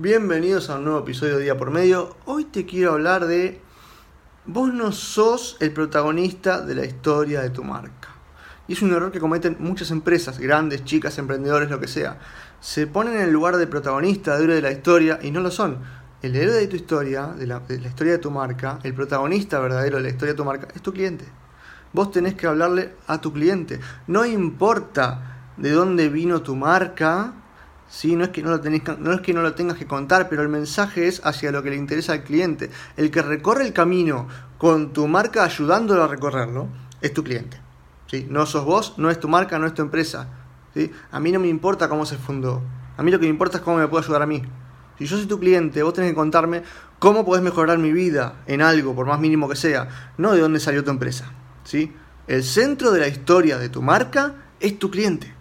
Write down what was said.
Bienvenidos a un nuevo episodio de Día por Medio. Hoy te quiero hablar de vos no sos el protagonista de la historia de tu marca. Y es un error que cometen muchas empresas, grandes, chicas, emprendedores, lo que sea. Se ponen en el lugar de protagonista, de héroe de la historia, y no lo son. El héroe de tu historia, de la, de la historia de tu marca, el protagonista verdadero de la historia de tu marca, es tu cliente. Vos tenés que hablarle a tu cliente. No importa de dónde vino tu marca, ¿sí? no, es que no, lo tenés, no es que no lo tengas que contar, pero el mensaje es hacia lo que le interesa al cliente. El que recorre el camino con tu marca ayudándolo a recorrerlo es tu cliente. ¿sí? No sos vos, no es tu marca, no es tu empresa. ¿sí? A mí no me importa cómo se fundó. A mí lo que me importa es cómo me puede ayudar a mí. Si yo soy tu cliente, vos tenés que contarme cómo podés mejorar mi vida en algo, por más mínimo que sea, no de dónde salió tu empresa. ¿sí? El centro de la historia de tu marca es tu cliente.